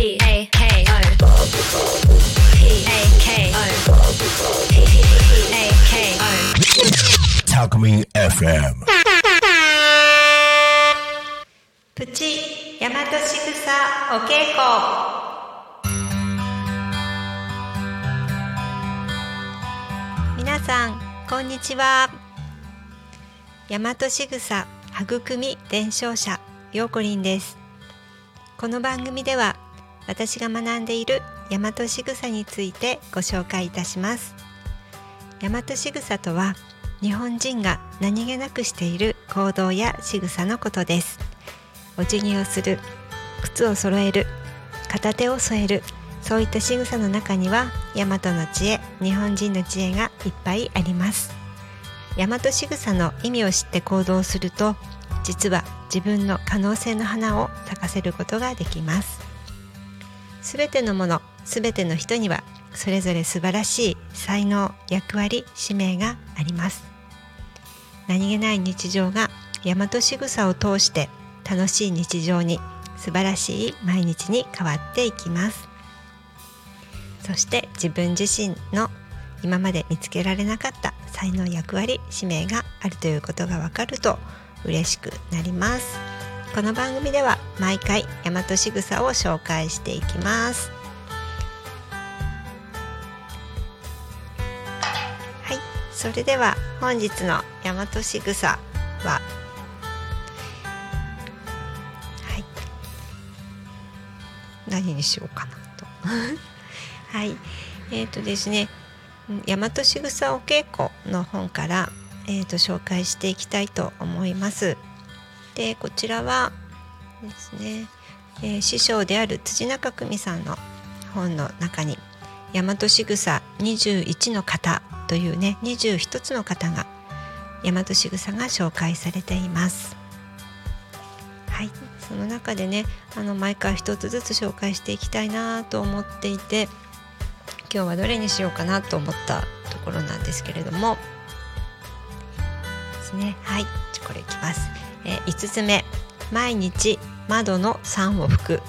P A K O P A K O P A K O Talkme FM. プチ大和しぐさお稽古皆さんこんにちは大和しぐさ育み伝承者ようこりんですこの番組では私が学んでいる大和しぐさについてご紹介いたします。大和しぐさとは日本人が何気なくしている行動や仕草のことです。お辞儀をする靴を揃える片手を添えるそういった仕草の中には大和の知恵日本人の知恵がいっぱいあります。大和仕草の意味を知って行動すると実は自分の可能性の花を咲かせることができます。すべてのものすべての人にはそれぞれ素晴らしい才能役割使命があります。何気ない日常が大和仕草を通して楽しい日常に素晴らしい毎日に変わっていきます。そして自分自身の今まで見つけられなかった才能役割使命があるということがわかると嬉しくなります。この番組では毎回大和仕草を紹介していきます。はい。それでは本日の大和仕草は。はい。何にしようかなと。はい。えーとですね大和しぐさお稽古の本から、えー、と紹介していきたいと思います。でこちらはですね、えー師匠である辻中久美さんの本の中に「大和しぐさ21の方」というね21つの方が大和しぐさが紹介されています。はい、その中でねあの毎回一つずつ紹介していきたいなと思っていて今日はどれにしようかなと思ったところなんですけれどもですね。はい。これいきます、えー、5つ目。毎日窓の3を拭く。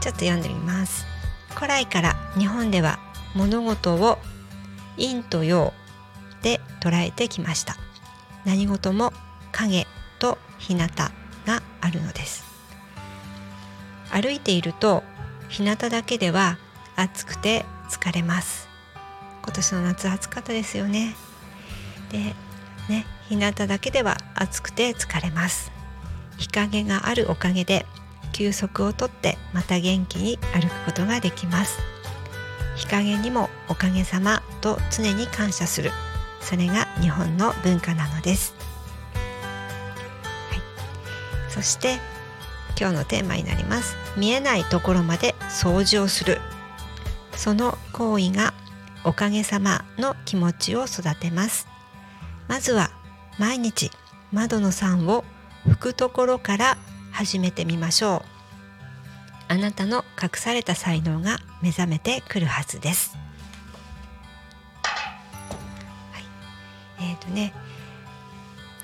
ちょっと読んでみます。古来から日本では物事を陰と陽で捉えてきました。何事も影と日向があるのです。歩いていると日向だけでは暑くて疲れます。今年の夏暑かったですよね。でね日向だけでは暑くて疲れます。日陰があるおかげで休息をとってまた元気に歩くことができます。日陰にもおかげさまと常に感謝する。それが日本の文化なのです、はい、そして今日のテーマになります。見えないところまで掃除をする。その行為がおかげさまの気持ちを育てます。まずは毎日窓の3を拭くところから始めてみましょう。あなたの隠された才能が目覚めてくるはずです、はい、えっ、ー、とね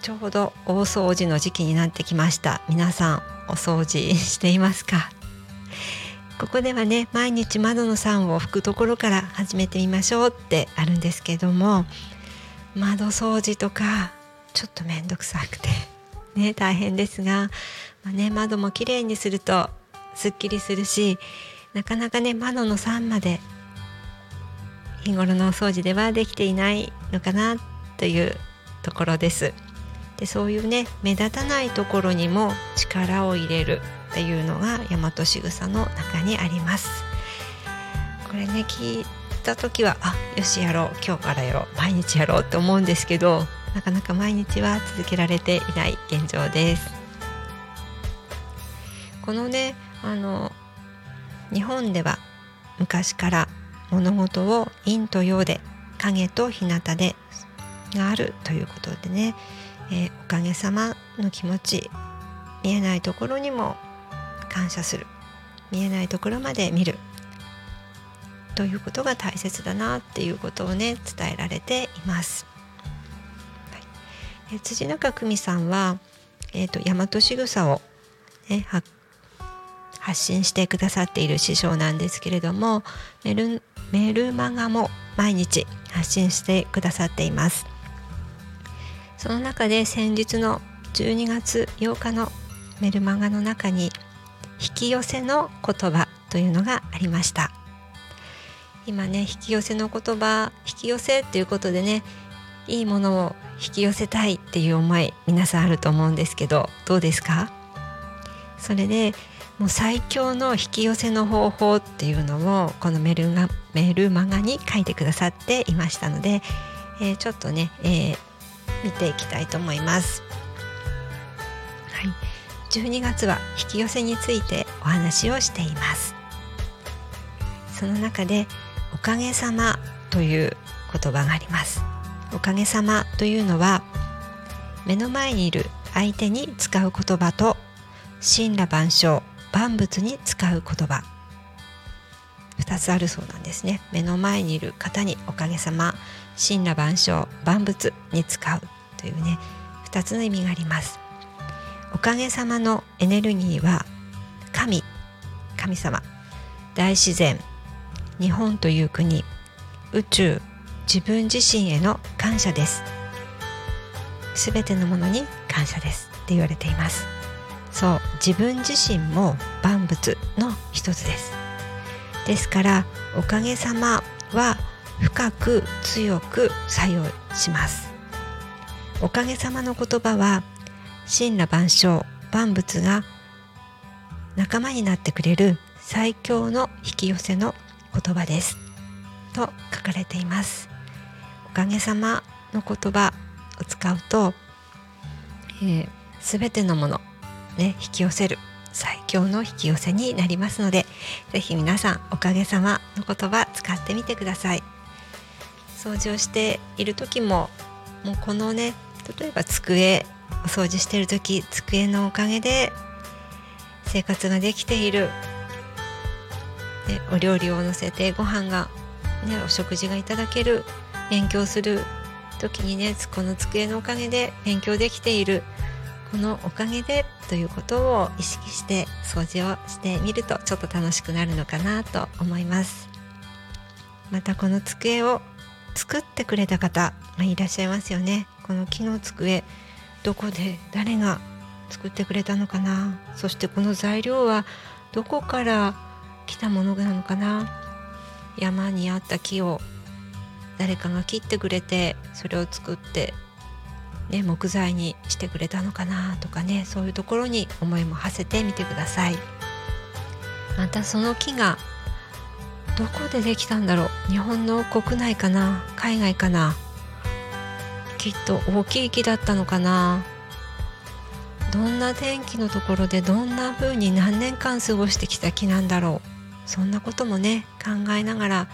ちょうど大掃除の時期になってきました。皆さんお掃除していますか？ここではね毎日窓の3を拭くところから始めてみましょうってあるんですけども窓掃除とかちょっと面倒くさくて。ね大変ですが、まあね、窓もきれいにするとすっきりするしなかなかね窓の3まで日頃のお掃除ではできていないのかなというところです。でそういうね目立たないところにも力を入れるっていうのが大和しぐさの中にありますこれね聞いた時はあよしやろう今日からやろう毎日やろうって思うんですけどなかなか毎日は続けられていない現状です。このねあの日本では昔から物事を陰と陽で影と日向でがあるということでね。えー、おかげさまの気持ち見えないところにも感謝する。見えないところまで見る。ということが大切だなっていうことをね伝えられています。辻中久美さんは、えーと、大和しぐさを、ね、発信してくださっている師匠なんですけれどもメルメルマガも毎日発信してくださっています。その中で先日の12月8日のメルマガの中に引き寄せの言葉というのがありました。今ね引き寄せの言葉引き寄せっていうことでねいいものを引き寄せたいっていう思い皆さんあると思うんですけどどうですか？それでもう最強の引き寄せの方法っていうのをこのメルがメルマガに書いてくださっていましたので、えー、ちょっとね、えー、見ていきたいと思います。はい、12月は引き寄せについてお話をしています。その中でおかげさまという言葉があります。おかげさまというのは目の前にいる相手に使う言葉と神羅万象万物に使う言葉。2つあるそうなんですね。目の前にいる方におかげさま神羅万象万物に使う。というね2つの意味があります。おかげさまのエネルギーは神神様。大自然日本という国宇宙自分自身への感謝です。すべてのものに感謝です。って言われています。そう自分自身も万物の一つです。ですからおかげさまは深く強く作用します。おかげさまの言葉は神羅万象万物が仲間になってくれる最強の引き寄せの言葉です。と書かれています。かげさまの言葉を使うと、えー、全てのものね引き寄せる最強の引き寄せになりますので是非皆さんおかげさまの言葉使ってみてください。掃除をしている時ももうこのね例えば机お掃除してる時机のおかげで生活ができている。でお料理をのせてご飯が、ね、お食事がいただける。勉強する時にねこの机のおかげで勉強できている。このおかげでということを意識して掃除をしてみるとちょっと楽しくなるのかなと思います。またこの机を作ってくれた方がいらっしゃいますよね。この木の机どこで誰が作ってくれたのかな。そしてこの材料はどこから来たものなのかな。山にあった木を誰かが切ってくれてそれを作ってね、木材にしてくれたのかなとかねそういうところに思いも馳せてみてください。またその木がどこでできたんだろう日本の国内かな海外かなきっと大きい木だったのかなどんな天気のところでどんな風に何年間過ごしてきた木なんだろうそんなこともね考えながら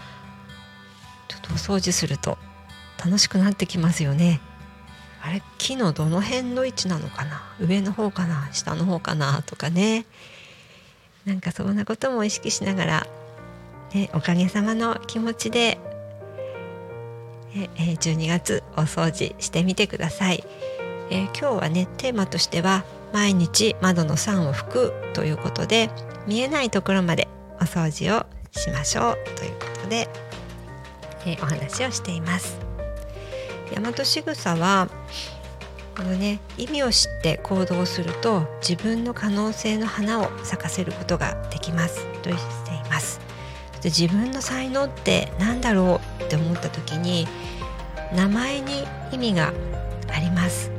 お掃除すると楽しくなってきますよね。あれ木のどの辺の位置なのかな？上の方かな？下の方かな？とかね。なんかそんなことも意識しながら、ね、おかげさまの気持ちでえ12月お掃除してみてください、えー、今日はねテーマとしては毎日窓の酸を拭くということで見えないところまでお掃除をしましょうということで、えー、お話をしています。大和仕草はこのね意味を知って行動すると自分の可能性の花を咲かせることができます。としています。自分の才能って何だろうって思った時に名前に意味があります。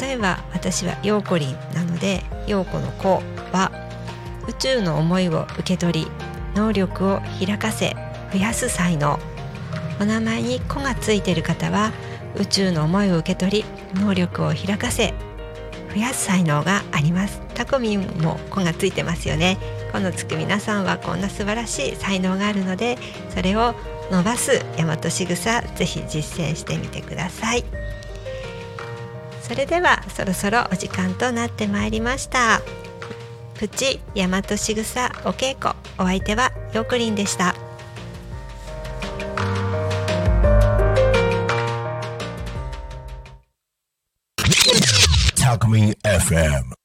例えば私はヨーコリンなのでヨーコの子は宇宙の思いを受け取り能力を開かせ増やす才能。お名前に「子」がついている方は宇宙の思いを受け取り能力を開かせ増やす才能があります。タコミンも「子」がついてますよね。このつく皆さんはこんな素晴らしい才能があるのでそれを伸ばす大和しぐさぜひ実践してみてください。それではそろそろお時間となってまいりました。プチ大和しぐさお稽古お相手はよくりんでした。Homecoming FM.